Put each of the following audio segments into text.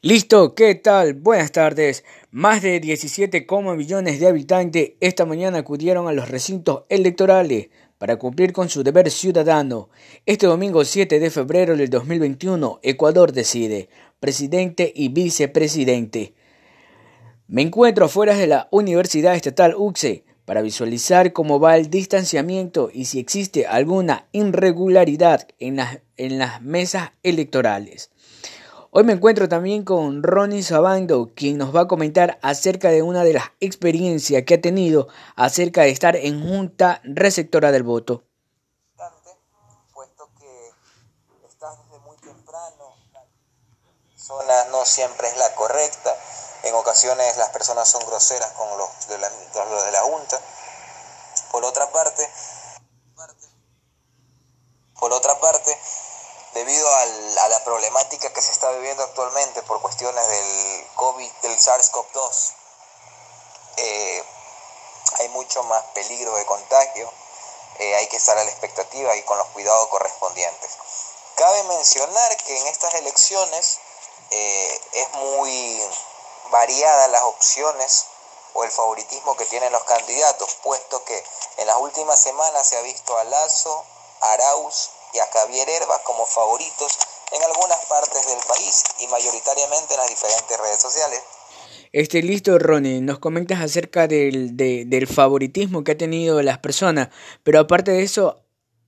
Listo, ¿qué tal? Buenas tardes. Más de 17, millones de habitantes esta mañana acudieron a los recintos electorales para cumplir con su deber ciudadano. Este domingo 7 de febrero del 2021, Ecuador decide presidente y vicepresidente. Me encuentro afuera de la Universidad Estatal UCSE para visualizar cómo va el distanciamiento y si existe alguna irregularidad en las, en las mesas electorales. Hoy me encuentro también con Ronnie Sabando, quien nos va a comentar acerca de una de las experiencias que ha tenido acerca de estar en junta receptora del voto. Puesto que estás desde muy temprano, la zona no siempre es la correcta, en ocasiones las personas son groseras con los de la, los de la junta. Por otra parte, por otra parte, debido a la problemática que se está viviendo actualmente por cuestiones del COVID, del SARS-CoV-2, eh, hay mucho más peligro de contagio, eh, hay que estar a la expectativa y con los cuidados correspondientes. Cabe mencionar que en estas elecciones eh, es muy variada las opciones o el favoritismo que tienen los candidatos, puesto que en las últimas semanas se ha visto a Lazo, Arauz y a Javier Herba como favoritos en algunas partes del país y mayoritariamente en las diferentes redes sociales. Este listo, Ronnie, nos comentas acerca del, del favoritismo que ha tenido las personas, pero aparte de eso,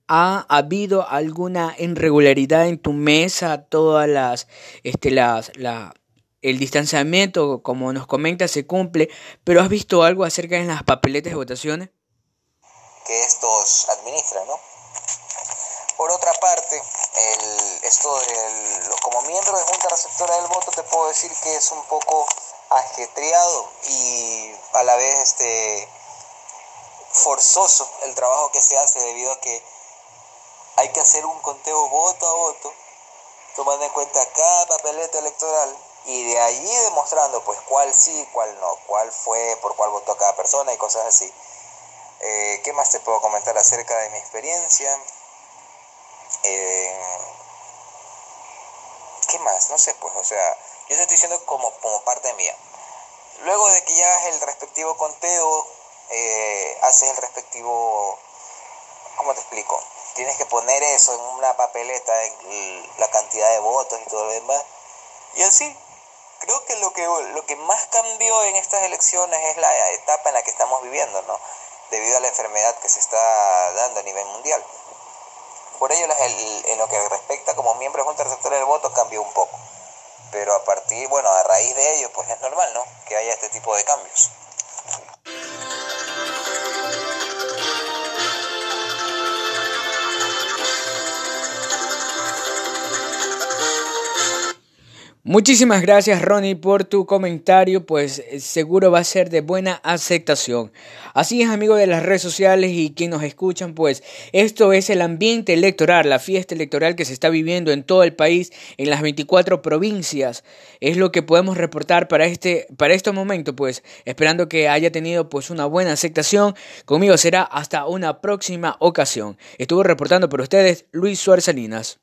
¿ha habido alguna irregularidad en tu mesa? Todas las, este, las, la, el distanciamiento, como nos comentas, se cumple, pero ¿has visto algo acerca de las papeletas de votaciones? Que estos administran, ¿no? Por otra parte, el, esto como miembro de Junta Receptora del Voto te puedo decir que es un poco ajetreado y a la vez este, forzoso el trabajo que se hace debido a que hay que hacer un conteo voto a voto, tomando en cuenta cada papeleta electoral y de allí demostrando pues cuál sí, cuál no, cuál fue, por cuál votó cada persona y cosas así. Eh, ¿Qué más te puedo comentar acerca de mi experiencia? Eh, ¿Qué más? No sé, pues, o sea, yo estoy diciendo como, como parte mía. Luego de que ya hagas el respectivo conteo, eh, haces el respectivo, ¿cómo te explico? Tienes que poner eso en una papeleta, en la cantidad de votos y todo lo demás. Y así, creo que lo que, lo que más cambió en estas elecciones es la etapa en la que estamos viviendo, ¿no? Debido a la enfermedad que se está dando a nivel mundial. Por ello, en lo que respecta como miembro de Junta Receptora del Voto cambió un poco. Pero a partir, bueno, a raíz de ello, pues es normal, ¿no? Que haya este tipo de cambios. Muchísimas gracias Ronnie por tu comentario, pues eh, seguro va a ser de buena aceptación. Así es amigos de las redes sociales y quienes nos escuchan, pues esto es el ambiente electoral, la fiesta electoral que se está viviendo en todo el país, en las 24 provincias. Es lo que podemos reportar para este, para este momento, pues esperando que haya tenido pues una buena aceptación. Conmigo será hasta una próxima ocasión. Estuvo reportando por ustedes Luis Suárez Salinas.